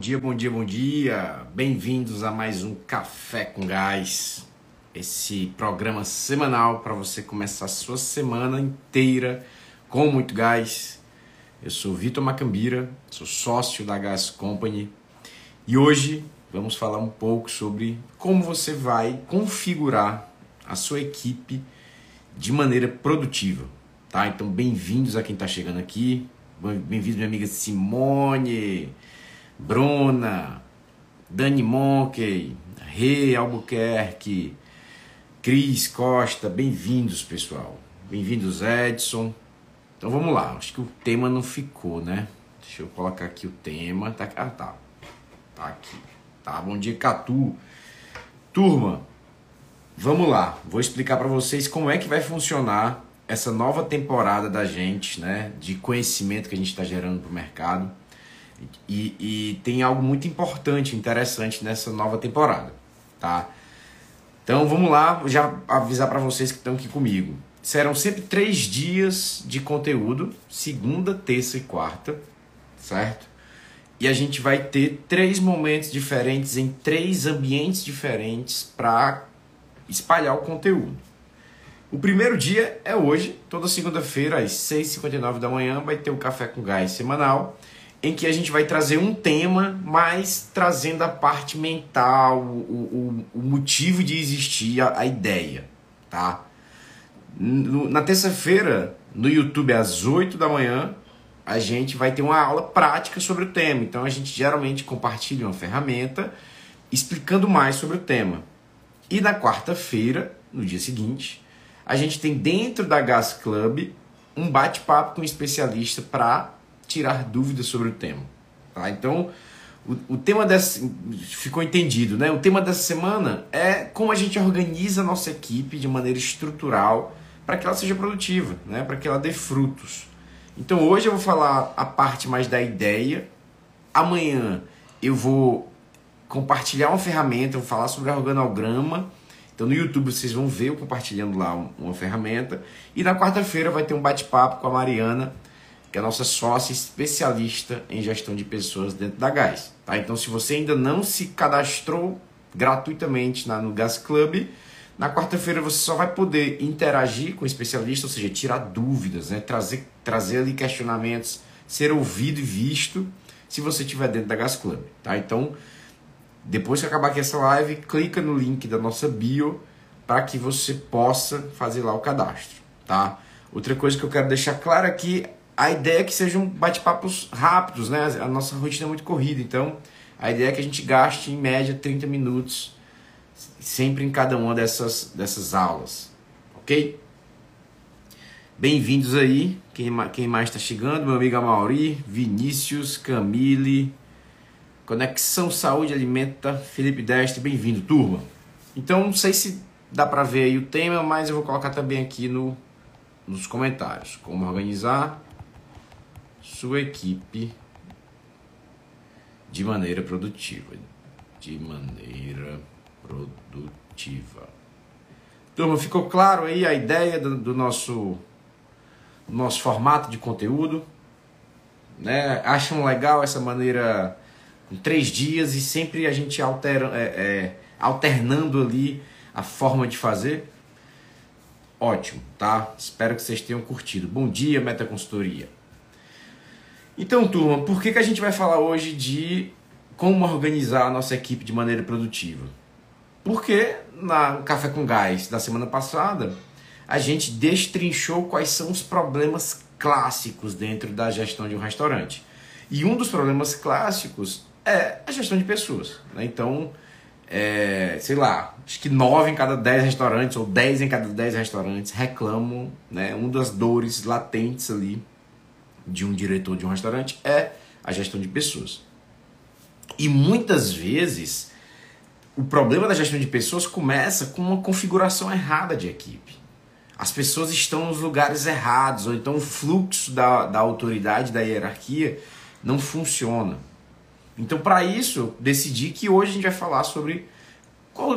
Bom dia, bom dia, bom dia. Bem-vindos a mais um Café com Gás. Esse programa semanal para você começar a sua semana inteira com muito gás. Eu sou Vitor Macambira, sou sócio da Gas Company e hoje vamos falar um pouco sobre como você vai configurar a sua equipe de maneira produtiva, tá? Então, bem-vindos a quem está chegando aqui. Bem-vindo minha amiga Simone. Bruna, Dani Monkey, Rê Albuquerque, Cris Costa, bem-vindos, pessoal. Bem-vindos, Edson. Então vamos lá, acho que o tema não ficou, né? Deixa eu colocar aqui o tema. Tá, ah, tá. Tá aqui. Tá, bom dia, Catu. Turma, vamos lá. Vou explicar para vocês como é que vai funcionar essa nova temporada da gente, né? De conhecimento que a gente está gerando para o mercado. E, e tem algo muito importante, interessante nessa nova temporada, tá? Então vamos lá, já avisar para vocês que estão aqui comigo. Serão sempre três dias de conteúdo, segunda, terça e quarta, certo? E a gente vai ter três momentos diferentes em três ambientes diferentes para espalhar o conteúdo. O primeiro dia é hoje, toda segunda-feira, às 6h59 da manhã, vai ter o Café com Gás semanal em que a gente vai trazer um tema, mas trazendo a parte mental, o, o, o motivo de existir a, a ideia, tá? Na terça-feira, no YouTube, às 8 da manhã, a gente vai ter uma aula prática sobre o tema. Então, a gente geralmente compartilha uma ferramenta explicando mais sobre o tema. E na quarta-feira, no dia seguinte, a gente tem dentro da Gas Club um bate-papo com um especialista para tirar dúvidas sobre o tema. Tá? Então, o, o tema dessa. Ficou entendido, né? O tema dessa semana é como a gente organiza a nossa equipe de maneira estrutural para que ela seja produtiva, né? para que ela dê frutos. Então, hoje eu vou falar a parte mais da ideia. Amanhã eu vou compartilhar uma ferramenta, vou falar sobre organograma. Então no YouTube vocês vão ver eu compartilhando lá uma ferramenta. E na quarta-feira vai ter um bate-papo com a Mariana que é a nossa sócia especialista em gestão de pessoas dentro da Gás. Tá? Então, se você ainda não se cadastrou gratuitamente na, no Gas Club, na quarta-feira você só vai poder interagir com o especialista, ou seja, tirar dúvidas, né? trazer, trazer ali questionamentos, ser ouvido e visto se você estiver dentro da Gas Club. Tá? Então, depois que acabar aqui essa live, clica no link da nossa bio para que você possa fazer lá o cadastro. Tá? Outra coisa que eu quero deixar claro aqui a ideia é que sejam bate-papos rápidos, né? A nossa rotina é muito corrida, então a ideia é que a gente gaste em média 30 minutos sempre em cada uma dessas, dessas aulas, ok? Bem-vindos aí, quem, quem mais está chegando? Meu amigo Mauri, Vinícius, Camille, Conexão Saúde Alimenta, Felipe Destre, bem-vindo, turma. Então, não sei se dá para ver aí o tema, mas eu vou colocar também aqui no, nos comentários. Como organizar sua equipe de maneira produtiva. De maneira produtiva. Turma, ficou claro aí a ideia do, do nosso, nosso formato de conteúdo? Né? Acham legal essa maneira em três dias e sempre a gente altera, é, é, alternando ali a forma de fazer? Ótimo, tá? Espero que vocês tenham curtido. Bom dia, Meta Consultoria. Então, turma, por que, que a gente vai falar hoje de como organizar a nossa equipe de maneira produtiva? Porque na Café com Gás da semana passada, a gente destrinchou quais são os problemas clássicos dentro da gestão de um restaurante. E um dos problemas clássicos é a gestão de pessoas. Né? Então, é, sei lá, acho que 9 em cada 10 restaurantes ou 10 em cada 10 restaurantes reclamam, né? Uma das dores latentes ali de um diretor de um restaurante é a gestão de pessoas. E muitas vezes o problema da gestão de pessoas começa com uma configuração errada de equipe. As pessoas estão nos lugares errados, ou então o fluxo da, da autoridade, da hierarquia, não funciona. Então, para isso, eu decidi que hoje a gente vai falar sobre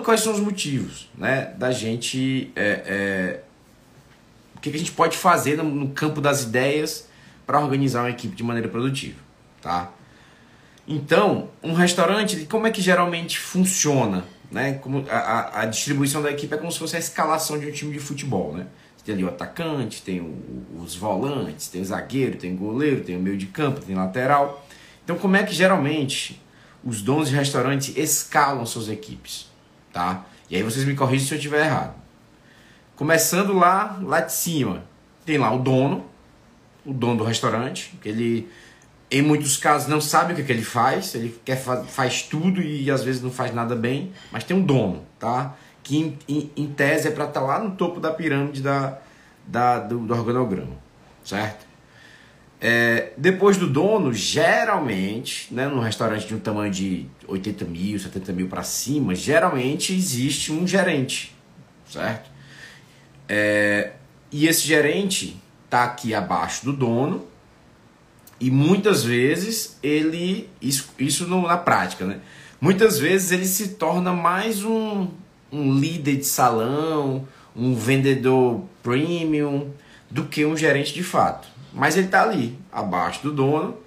quais são os motivos né, da gente. É, é, o que a gente pode fazer no campo das ideias para organizar uma equipe de maneira produtiva, tá? Então, um restaurante, como é que geralmente funciona? Né? Como a, a, distribuição da equipe é como se fosse a escalação de um time de futebol. Né? Tem ali o atacante, tem o, os volantes, tem o zagueiro, tem o goleiro, tem o meio de campo, tem lateral. Então, como é que geralmente os donos de restaurante escalam suas equipes? Tá? E aí vocês me corrigem se eu estiver errado. Começando lá, lá de cima, tem lá o dono, o dono do restaurante, que ele em muitos casos não sabe o que, que ele faz, ele quer faz tudo e às vezes não faz nada bem, mas tem um dono, tá? Que em, em, em tese é para estar tá lá no topo da pirâmide da, da do, do organograma, certo? É, depois do dono, geralmente, né, num restaurante de um tamanho de 80 mil, 70 mil para cima, geralmente existe um gerente, certo? É, e esse gerente está aqui abaixo do dono e muitas vezes ele, isso, isso na prática, né? Muitas vezes ele se torna mais um, um líder de salão, um vendedor premium, do que um gerente de fato. Mas ele está ali, abaixo do dono,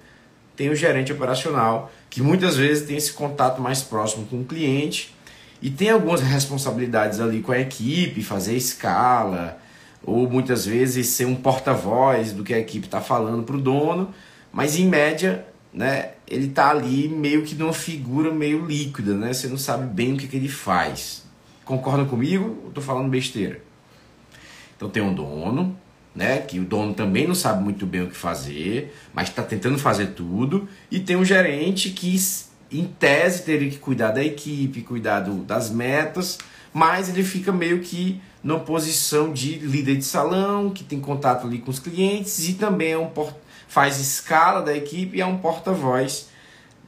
tem o gerente operacional, que muitas vezes tem esse contato mais próximo com o cliente e tem algumas responsabilidades ali com a equipe, fazer escala, ou muitas vezes ser um porta-voz do que a equipe está falando para o dono mas em média, né, ele tá ali meio que numa figura meio líquida, né? Você não sabe bem o que, que ele faz. Concordam comigo? Eu tô falando besteira. Então tem um dono, né? Que o dono também não sabe muito bem o que fazer, mas está tentando fazer tudo. E tem um gerente que, em tese, teria que cuidar da equipe, cuidar do, das metas, mas ele fica meio que numa posição de líder de salão, que tem contato ali com os clientes e também é um faz escala da equipe e é um porta-voz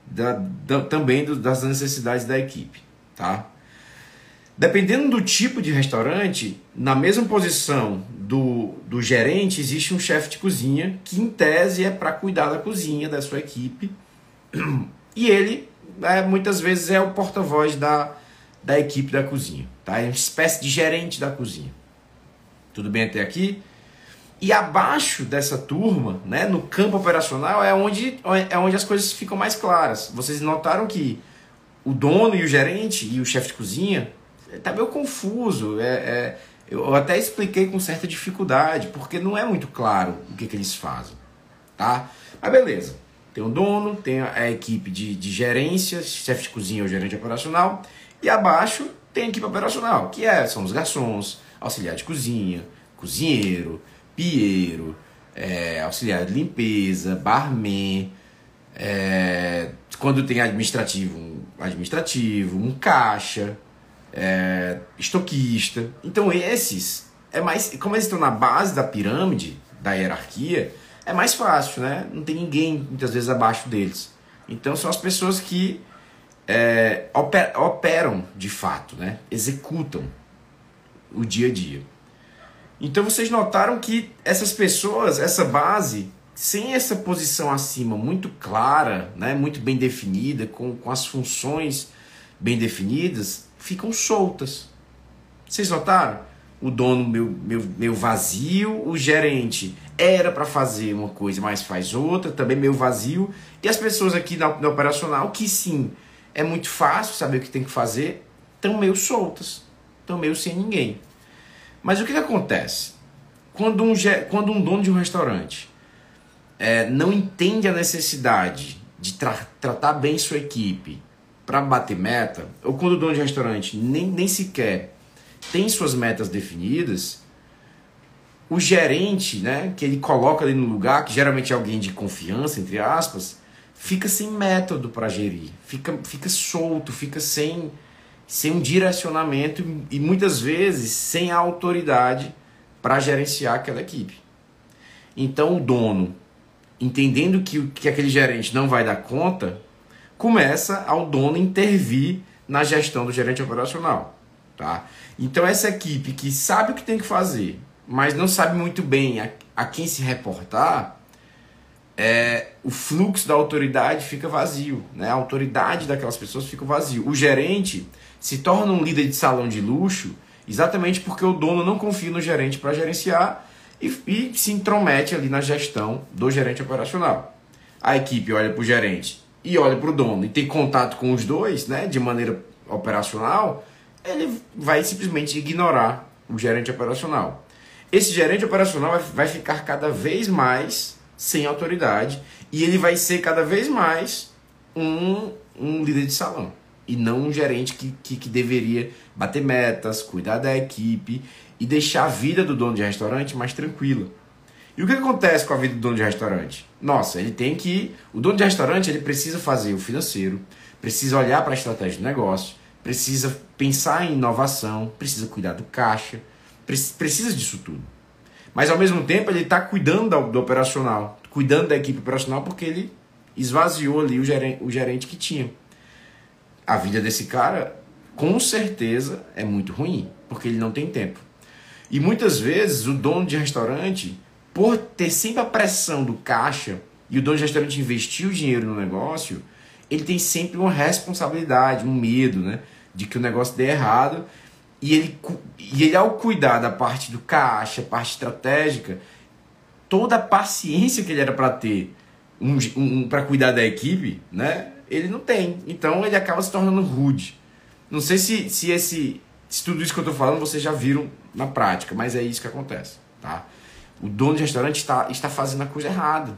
da, da, também do, das necessidades da equipe, tá? Dependendo do tipo de restaurante, na mesma posição do, do gerente, existe um chefe de cozinha que, em tese, é para cuidar da cozinha da sua equipe. E ele, é, muitas vezes, é o porta-voz da, da equipe da cozinha. Tá? É uma espécie de gerente da cozinha. Tudo bem até aqui? E abaixo dessa turma, né, no campo operacional, é onde, é onde as coisas ficam mais claras. Vocês notaram que o dono e o gerente e o chefe de cozinha está meio confuso. É, é, eu até expliquei com certa dificuldade, porque não é muito claro o que, que eles fazem. Tá? Mas beleza. Tem o dono, tem a equipe de, de gerência, chefe de cozinha ou gerente operacional, e abaixo tem a equipe operacional, que é, são os garçons, auxiliar de cozinha, cozinheiro, pieiro, é, auxiliar de limpeza, barman, é, quando tem administrativo, um administrativo, um caixa, é, estoquista. Então esses é mais, como eles estão na base da pirâmide da hierarquia, é mais fácil, né? Não tem ninguém muitas vezes abaixo deles. Então são as pessoas que é, operam de fato, né? Executam o dia a dia. Então vocês notaram que essas pessoas, essa base, sem essa posição acima muito clara, né, muito bem definida, com, com as funções bem definidas, ficam soltas. Vocês notaram? O dono meu, meu, meu vazio, o gerente era para fazer uma coisa, mas faz outra, também meio vazio. E as pessoas aqui na, na operacional, que sim, é muito fácil saber o que tem que fazer, estão meio soltas, estão meio sem ninguém. Mas o que, que acontece? Quando um, quando um dono de um restaurante é, não entende a necessidade de tra tratar bem sua equipe para bater meta, ou quando o dono de restaurante nem, nem sequer tem suas metas definidas, o gerente, né, que ele coloca ali no lugar, que geralmente é alguém de confiança, entre aspas, fica sem método para gerir, fica, fica solto, fica sem sem um direcionamento e muitas vezes sem a autoridade para gerenciar aquela equipe. Então o dono, entendendo que, que aquele gerente não vai dar conta, começa ao dono intervir na gestão do gerente operacional. Tá? Então essa equipe que sabe o que tem que fazer, mas não sabe muito bem a, a quem se reportar, é, o fluxo da autoridade fica vazio. Né? A autoridade daquelas pessoas fica vazio. O gerente se torna um líder de salão de luxo exatamente porque o dono não confia no gerente para gerenciar e, e, se intromete ali na gestão do gerente operacional. A equipe olha para o gerente e olha para o dono e tem contato com os dois, né, de maneira operacional, ele vai simplesmente ignorar o gerente operacional. Esse gerente operacional vai ficar cada vez mais sem autoridade e ele vai ser cada vez mais um, um líder de salão e não um gerente que, que, que, deveria bater metas, cuidar da equipe e deixar a vida do dono de restaurante mais tranquila. E o que acontece com a vida do dono de restaurante? Nossa, ele tem que. O dono de restaurante ele precisa fazer o financeiro, precisa olhar para a estratégia do negócio, precisa pensar em inovação, precisa cuidar do caixa, precisa disso tudo. Mas ao mesmo tempo ele está cuidando do, operacional, cuidando da equipe operacional porque ele esvaziou ali o gerente, o gerente que tinha. A vida desse cara, com certeza, é muito ruim, porque ele não tem tempo. E muitas vezes o dono de restaurante, por ter sempre a pressão do caixa e o dono de restaurante investir o dinheiro no negócio, ele tem sempre uma responsabilidade, um medo, né? de que o negócio dê errado. E ele, e ele, ao cuidar da parte do caixa, parte estratégica, toda a paciência que ele era para ter um, um, para cuidar da equipe, né? Ele não tem. Então ele acaba se tornando rude. Não sei se, se, esse, se tudo isso que eu estou falando vocês já viram na prática, mas é isso que acontece. Tá? O dono de restaurante está, está fazendo a coisa errada.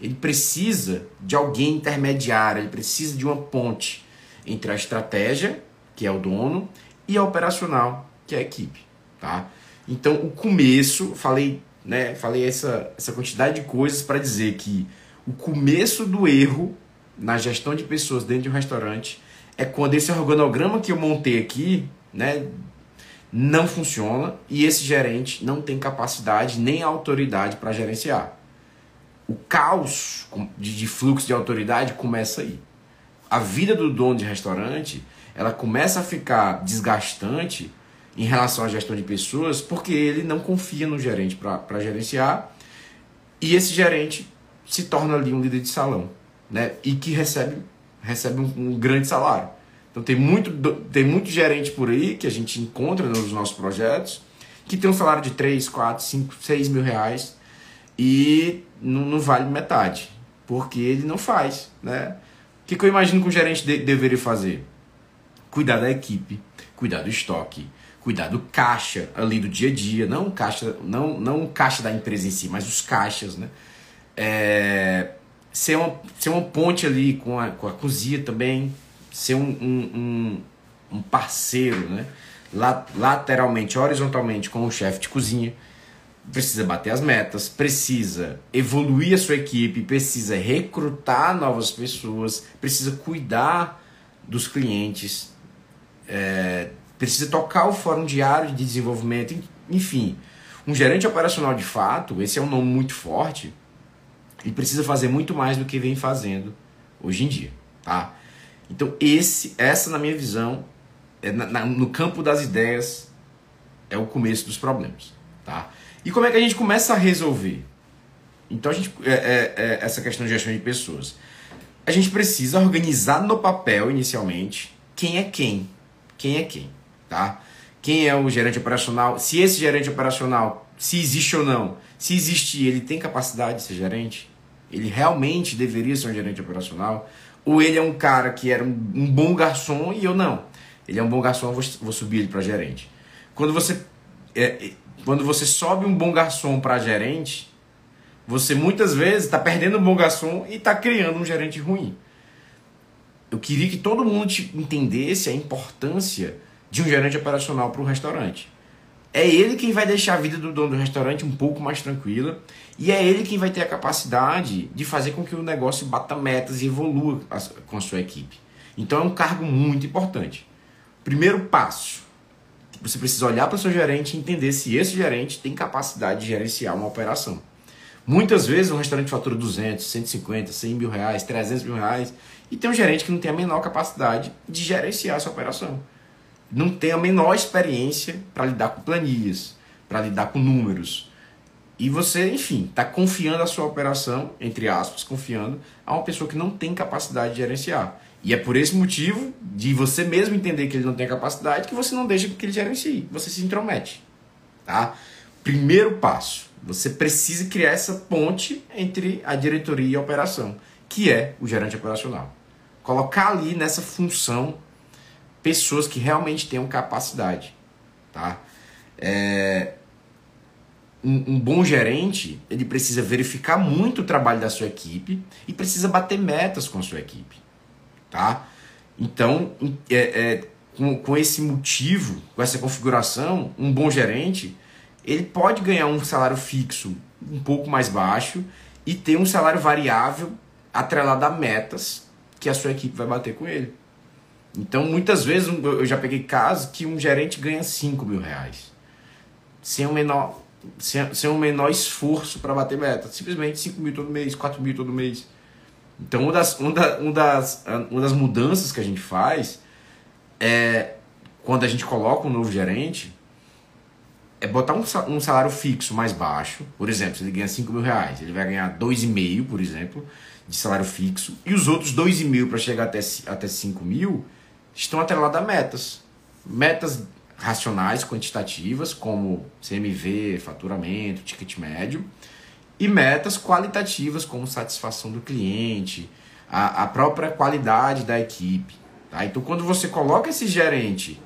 Ele precisa de alguém intermediário, ele precisa de uma ponte entre a estratégia que é o dono, e a operacional, que é a equipe, tá? Então, o começo, falei, né, falei essa, essa quantidade de coisas para dizer que o começo do erro na gestão de pessoas dentro de um restaurante é quando esse organograma que eu montei aqui, né, não funciona e esse gerente não tem capacidade nem autoridade para gerenciar. O caos de, de fluxo de autoridade começa aí. A vida do dono de restaurante ela começa a ficar desgastante em relação à gestão de pessoas porque ele não confia no gerente para gerenciar e esse gerente se torna ali um líder de salão né? e que recebe, recebe um, um grande salário. Então tem muito, tem muito gerente por aí que a gente encontra nos nossos projetos que tem um salário de 3, 4, 5, 6 mil reais e não, não vale metade, porque ele não faz. Né? O que, que eu imagino que o gerente de, deveria fazer? Cuidar da equipe, cuidar do estoque, cuidar do caixa ali do dia a dia, não caixa, não, não caixa da empresa em si, mas os caixas, né? É, ser, uma, ser uma ponte ali com a, com a cozinha também, ser um, um, um, um parceiro, né? Lateralmente, horizontalmente com o chefe de cozinha, precisa bater as metas, precisa evoluir a sua equipe, precisa recrutar novas pessoas, precisa cuidar dos clientes, é, precisa tocar o fórum diário de desenvolvimento, enfim. Um gerente operacional de fato, esse é um nome muito forte, ele precisa fazer muito mais do que vem fazendo hoje em dia, tá? Então esse, essa na minha visão, é na, na, no campo das ideias, é o começo dos problemas, tá? E como é que a gente começa a resolver? Então a gente, é, é, é essa questão de gestão de pessoas, a gente precisa organizar no papel inicialmente quem é quem, quem é quem, tá? Quem é o gerente operacional? Se esse gerente operacional, se existe ou não, se existir, ele tem capacidade de ser gerente? Ele realmente deveria ser um gerente operacional? Ou ele é um cara que era um, um bom garçom e eu não? Ele é um bom garçom, eu vou, vou subir ele para gerente. Quando você, é, é, quando você sobe um bom garçom para gerente, você muitas vezes está perdendo um bom garçom e está criando um gerente ruim eu queria que todo mundo entendesse a importância de um gerente operacional para o restaurante. É ele quem vai deixar a vida do dono do restaurante um pouco mais tranquila e é ele quem vai ter a capacidade de fazer com que o negócio bata metas e evolua com a sua equipe. Então é um cargo muito importante. Primeiro passo, você precisa olhar para o seu gerente e entender se esse gerente tem capacidade de gerenciar uma operação. Muitas vezes um restaurante fatura 200, 150, 100 mil reais, 300 mil reais e tem um gerente que não tem a menor capacidade de gerenciar essa operação. Não tem a menor experiência para lidar com planilhas, para lidar com números. E você, enfim, está confiando a sua operação, entre aspas, confiando a uma pessoa que não tem capacidade de gerenciar. E é por esse motivo, de você mesmo entender que ele não tem capacidade, que você não deixa que ele gerencie. Você se intromete. Tá? Primeiro passo, você precisa criar essa ponte entre a diretoria e a operação que é o gerente operacional. Colocar ali nessa função pessoas que realmente tenham capacidade, tá? É, um, um, bom gerente, ele precisa verificar muito o trabalho da sua equipe e precisa bater metas com a sua equipe, tá? Então, é, é, com, com esse motivo, com essa configuração, um bom gerente, ele pode ganhar um salário fixo um pouco mais baixo e ter um salário variável atrelado a metas que a sua equipe vai bater com ele. Então, muitas vezes, eu já peguei casos que um gerente ganha 5 mil reais. Sem o menor sem, sem um menor esforço para bater meta. Simplesmente 5 mil todo mês, 4 mil todo mês. Então, uma das, uma, da, uma, das, uma das mudanças que a gente faz é quando a gente coloca um novo gerente é botar um salário fixo mais baixo. Por exemplo, se ele ganha 5 mil reais, ele vai ganhar 2,5, por exemplo, de salário fixo. E os outros 2,5 para chegar até, até 5 mil estão atrelados a metas. Metas racionais, quantitativas, como CMV, faturamento, ticket médio, e metas qualitativas, como satisfação do cliente, a, a própria qualidade da equipe. Tá? Então, quando você coloca esse gerente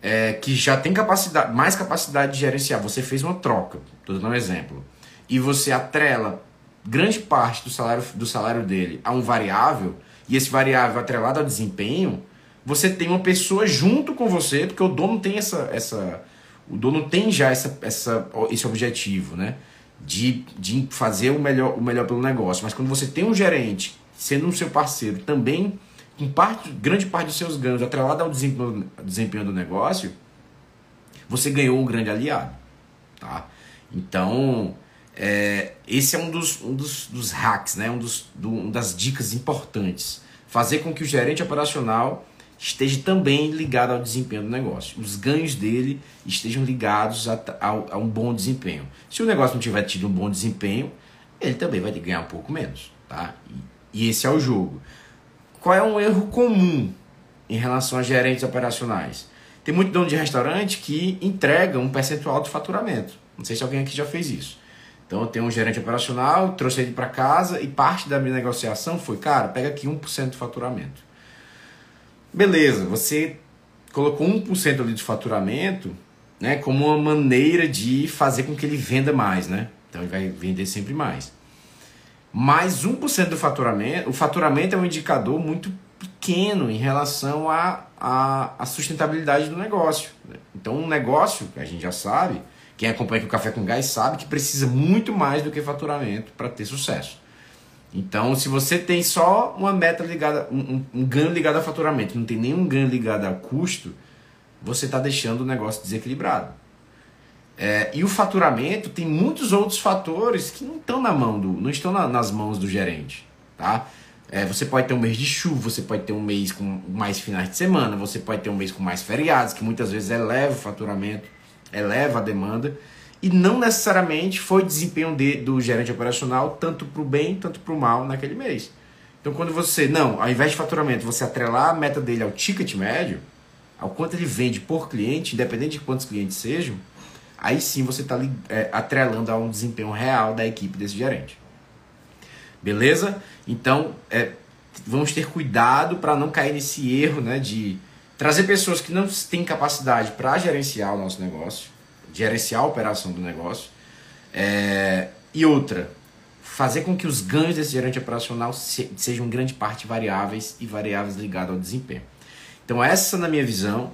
é, que já tem capacidade, mais capacidade de gerenciar, você fez uma troca, estou dando um exemplo, e você atrela grande parte do salário, do salário dele a um variável, e esse variável atrelado ao desempenho, você tem uma pessoa junto com você, porque o dono tem essa. essa o dono tem já essa, essa, esse objetivo, né? De, de fazer o melhor, o melhor pelo negócio. Mas quando você tem um gerente, sendo um seu parceiro, também com parte, grande parte dos seus ganhos atrelado ao desempenho, desempenho do negócio, você ganhou um grande aliado. Tá? Então, é, esse é um dos, um dos, dos hacks, né? um dos, do, um das dicas importantes. Fazer com que o gerente operacional esteja também ligado ao desempenho do negócio. Os ganhos dele estejam ligados a, a, a, um bom desempenho. Se o negócio não tiver tido um bom desempenho, ele também vai ganhar um pouco menos. Tá? E, e esse é o jogo. Qual é um erro comum em relação a gerentes operacionais? Tem muito dono de restaurante que entrega um percentual de faturamento. Não sei se alguém aqui já fez isso. Então eu tenho um gerente operacional, trouxe ele para casa e parte da minha negociação foi, cara, pega aqui 1% de faturamento. Beleza, você colocou 1% ali de faturamento né, como uma maneira de fazer com que ele venda mais, né? Então ele vai vender sempre mais. Mais 1% do faturamento, o faturamento é um indicador muito pequeno em relação à a, a, a, sustentabilidade do negócio. Né? Então um negócio, a gente já sabe, quem acompanha aqui o Café com Gás sabe que precisa muito mais do que faturamento para ter sucesso. Então, se você tem só uma meta ligada, um, um ganho ligado a faturamento, não tem nenhum ganho ligado a custo, você está deixando o negócio desequilibrado. É, e o faturamento tem muitos outros fatores que não estão na mão do, não estão na, nas mãos do gerente, tá? É, você pode ter um mês de chuva, você pode ter um mês com mais finais de semana, você pode ter um mês com mais feriados, que muitas vezes eleva o faturamento, eleva a demanda e não necessariamente foi desempenho de, do gerente operacional tanto para o bem, tanto para o mal naquele mês. Então, quando você, não, ao invés de faturamento, você atrelar a meta dele ao ticket médio, ao quanto ele vende por cliente, independente de quantos clientes sejam, aí sim você está é, atrelando a um desempenho real da equipe desse gerente. Beleza? Então, é, vamos ter cuidado para não cair nesse erro né, de trazer pessoas que não têm capacidade para gerenciar o nosso negócio gerenciar a operação do negócio. É, e outra, fazer com que os ganhos desse gerente operacional se, sejam grande parte variáveis e variáveis ligadas ao desempenho. Então essa, na minha visão,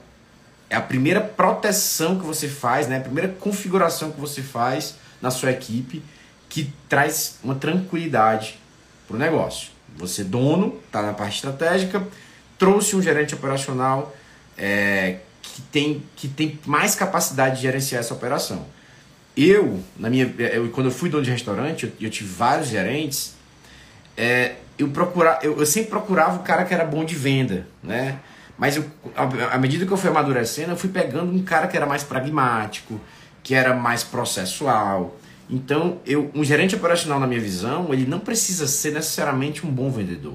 é a primeira proteção que você faz, né? a primeira configuração que você faz na sua equipe que traz uma tranquilidade para o negócio. Você, dono, está na parte estratégica, trouxe um gerente operacional é, que tem, que tem mais capacidade de gerenciar essa operação. Eu, na minha, eu, quando eu fui dono de restaurante, eu, eu tive vários gerentes, é, eu, procura, eu, eu, sempre procurava o cara que era bom de venda, né? Mas eu, à medida que eu fui amadurecendo, eu fui pegando um cara que era mais pragmático, que era mais processual. Então, eu, um gerente operacional, na minha visão, ele não precisa ser necessariamente um bom vendedor.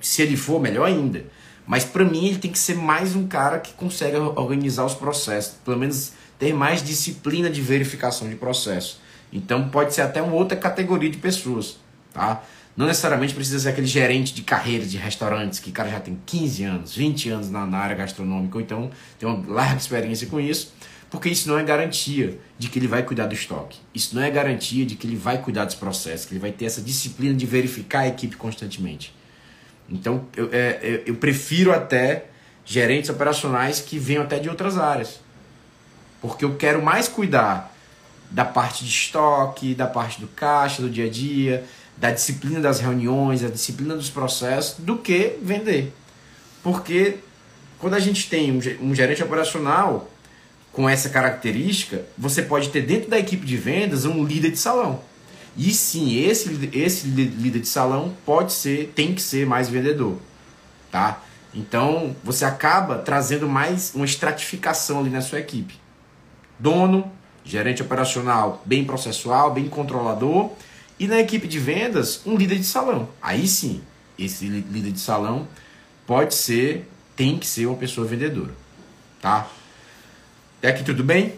Se ele for, melhor ainda. Mas para mim ele tem que ser mais um cara que consegue organizar os processos, pelo menos ter mais disciplina de verificação de processo. Então pode ser até uma outra categoria de pessoas, tá? Não necessariamente precisa ser aquele gerente de carreira de restaurantes que cara já tem 15 anos, 20 anos na, na área gastronômica, ou então tem uma larga experiência com isso, porque isso não é garantia de que ele vai cuidar do estoque. Isso não é garantia de que ele vai cuidar dos processos, que ele vai ter essa disciplina de verificar a equipe constantemente. Então, eu, é, eu prefiro até gerentes operacionais que venham até de outras áreas. Porque eu quero mais cuidar da parte de estoque, da parte do caixa, do dia a dia, da disciplina das reuniões, da disciplina dos processos, do que vender. Porque quando a gente tem um gerente operacional com essa característica, você pode ter dentro da equipe de vendas um líder de salão. E sim, esse, esse líder de salão pode ser, tem que ser mais vendedor, tá? Então, você acaba trazendo mais uma estratificação ali na sua equipe. Dono, gerente operacional bem processual, bem controlador, e na equipe de vendas, um líder de salão. Aí sim, esse líder de salão pode ser, tem que ser uma pessoa vendedora, tá? Até aqui tudo bem?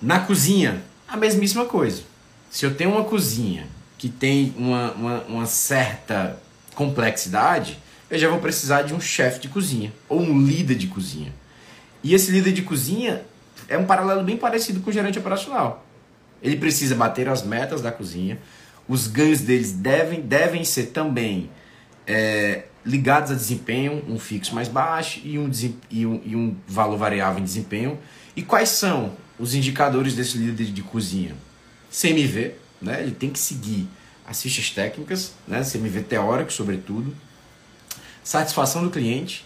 Na cozinha, a mesmíssima coisa. Se eu tenho uma cozinha que tem uma, uma, uma certa complexidade, eu já vou precisar de um chefe de cozinha ou um líder de cozinha. E esse líder de cozinha é um paralelo bem parecido com o gerente operacional. Ele precisa bater as metas da cozinha, os ganhos deles devem, devem ser também é, ligados a desempenho, um fixo mais baixo e um, e, um, e um valor variável em desempenho. E quais são os indicadores desse líder de cozinha? CMV, né? ele tem que seguir as fichas técnicas, né? CMV teórico, sobretudo satisfação do cliente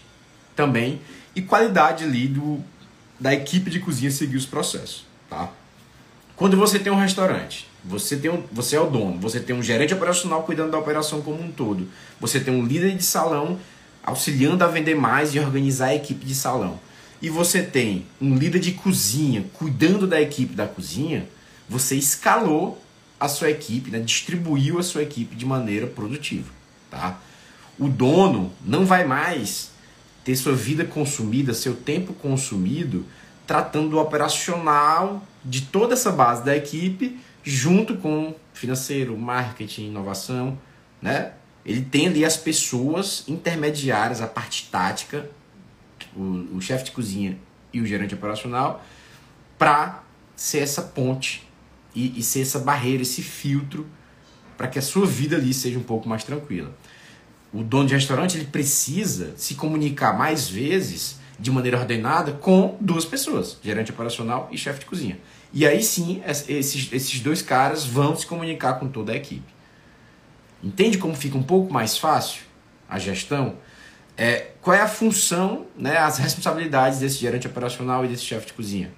também e qualidade ali do, da equipe de cozinha seguir os processos, tá? Quando você tem um restaurante, você tem um, você é o dono, você tem um gerente operacional cuidando da operação como um todo, você tem um líder de salão auxiliando a vender mais e organizar a equipe de salão. E você tem um líder de cozinha cuidando da equipe da cozinha, você escalou a sua equipe, né? distribuiu a sua equipe de maneira produtiva, tá? o dono não vai mais ter sua vida consumida, seu tempo consumido, tratando do operacional de toda essa base da equipe, junto com financeiro, marketing, inovação, né? Ele tem ali as pessoas intermediárias, a parte tática, o, o chefe de cozinha e o gerente operacional, para ser essa ponte e, e ser essa barreira, esse filtro, para que a sua vida ali seja um pouco mais tranquila o dono de restaurante ele precisa se comunicar mais vezes de maneira ordenada com duas pessoas, gerente operacional e chefe de cozinha. E aí sim, esses, esses dois caras vão se comunicar com toda a equipe. Entende como fica um pouco mais fácil a gestão? É, qual é a função, né, as responsabilidades desse gerente operacional e desse chefe de cozinha?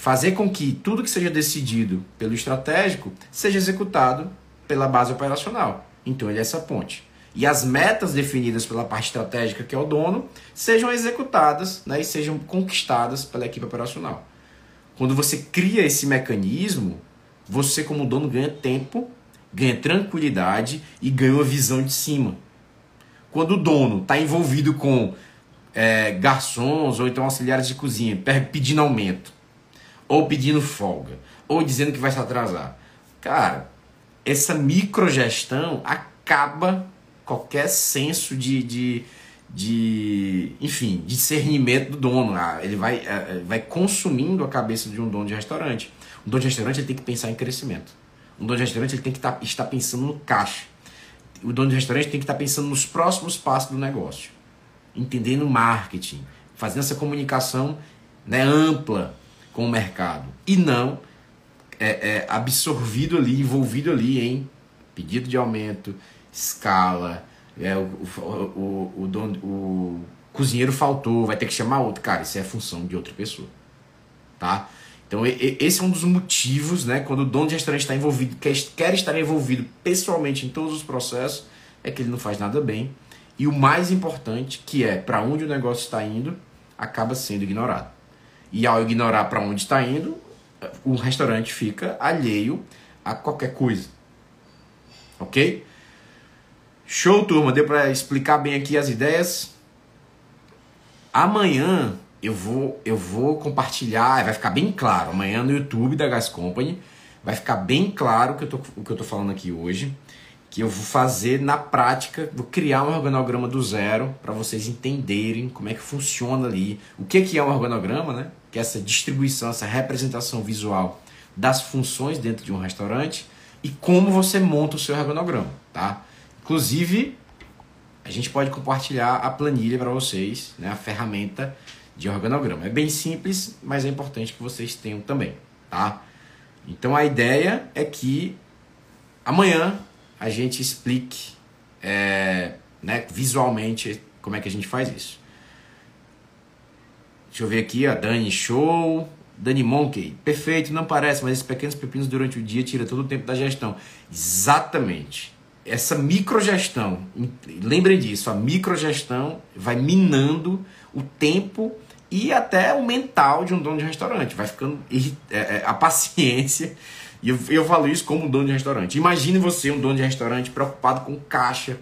Fazer com que tudo que seja decidido pelo estratégico seja executado pela base operacional. Então ele é essa ponte e as metas definidas pela parte estratégica, que é o dono, sejam executadas né, e sejam conquistadas pela equipe operacional. Quando você cria esse mecanismo, você, como dono, ganha tempo, ganha tranquilidade e ganha uma visão de cima. Quando o dono está envolvido com é, garçons ou então auxiliares de cozinha pedindo aumento, ou pedindo folga, ou dizendo que vai se atrasar, cara, essa microgestão acaba qualquer senso de, de, de enfim, discernimento do dono. Ah, ele vai, é, é, vai consumindo a cabeça de um dono de restaurante. Um dono de restaurante ele tem que pensar em crescimento. Um dono de restaurante ele tem que tá, estar pensando no caixa. O dono de restaurante tem que estar pensando nos próximos passos do negócio. Entendendo marketing, fazendo essa comunicação né, ampla com o mercado. E não é, é, absorvido ali, envolvido ali em pedido de aumento, escala, é, o, o, o, dono, o cozinheiro faltou, vai ter que chamar outro. Cara, isso é função de outra pessoa. Tá? Então, esse é um dos motivos, né? Quando o dono de restaurante está envolvido, quer, quer estar envolvido pessoalmente em todos os processos, é que ele não faz nada bem. E o mais importante, que é para onde o negócio está indo, acaba sendo ignorado. E ao ignorar para onde está indo, o restaurante fica alheio a qualquer coisa. Ok? Show, turma. Deu para explicar bem aqui as ideias. Amanhã eu vou eu vou compartilhar, vai ficar bem claro. Amanhã no YouTube da Gas Company vai ficar bem claro que eu tô, o que eu tô falando aqui hoje. que eu vou fazer na prática, vou criar um organograma do zero para vocês entenderem como é que funciona ali, o que que é um organograma, né? Que essa distribuição, essa representação visual das funções dentro de um restaurante e como você monta o seu organograma, tá? Inclusive, a gente pode compartilhar a planilha para vocês, né? A ferramenta de organograma. É bem simples, mas é importante que vocês tenham também, tá? Então a ideia é que amanhã a gente explique é, né, visualmente como é que a gente faz isso. Deixa eu ver aqui, a Dani Show, Dani Monkey, perfeito, não parece, mas esses pequenos pepinos durante o dia tira todo o tempo da gestão. Exatamente. Essa microgestão, lembrem disso, a microgestão vai minando o tempo e até o mental de um dono de restaurante. Vai ficando é, é, a paciência e eu, eu falo isso como dono de restaurante. Imagine você, um dono de restaurante, preocupado com caixa,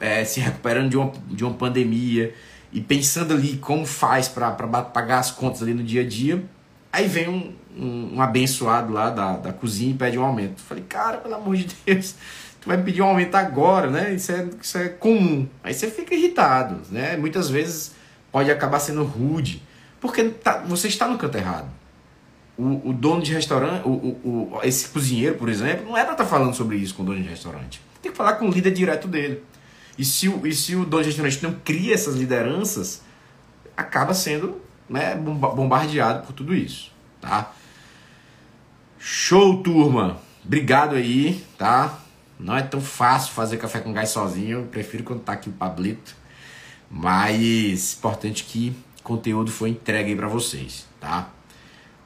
é, se recuperando de uma, de uma pandemia e pensando ali como faz para pagar as contas ali no dia a dia. Aí vem um, um, um abençoado lá da, da cozinha e pede um aumento. falei, cara, pelo amor de Deus, tu vai pedir um aumento agora, né? Isso é, isso é comum. Aí você fica irritado, né? Muitas vezes pode acabar sendo rude, porque tá, você está no canto errado o, o dono de restaurante, o, o, o, esse cozinheiro, por exemplo, não é para estar tá falando sobre isso com o dono de restaurante. Tem que falar com o líder direto dele. E se o, e se o dono de restaurante não cria essas lideranças, acaba sendo né, bombardeado por tudo isso, tá? Show, turma! Obrigado aí, tá? Não é tão fácil fazer café com gás sozinho, eu prefiro quando tá aqui o Pablito. Mas importante que conteúdo foi entregue aí para vocês, tá?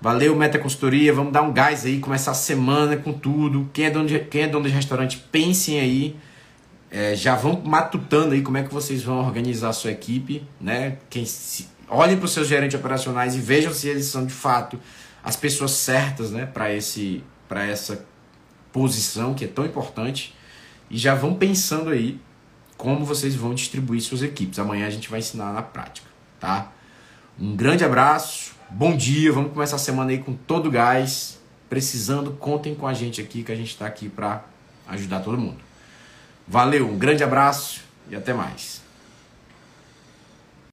Valeu, Meta Consultoria. Vamos dar um gás aí, começar a semana com tudo. Quem é dono de, quem é dono de restaurante, pensem aí. É, já vão matutando aí como é que vocês vão organizar a sua equipe, né? Quem se, olhem para os seus gerentes operacionais e vejam se eles são de fato as pessoas certas, né, para esse para essa posição que é tão importante e já vão pensando aí como vocês vão distribuir suas equipes. Amanhã a gente vai ensinar na prática, tá? Um grande abraço. Bom dia, vamos começar a semana aí com todo gás. Precisando, contem com a gente aqui, que a gente está aqui para ajudar todo mundo. Valeu, um grande abraço e até mais.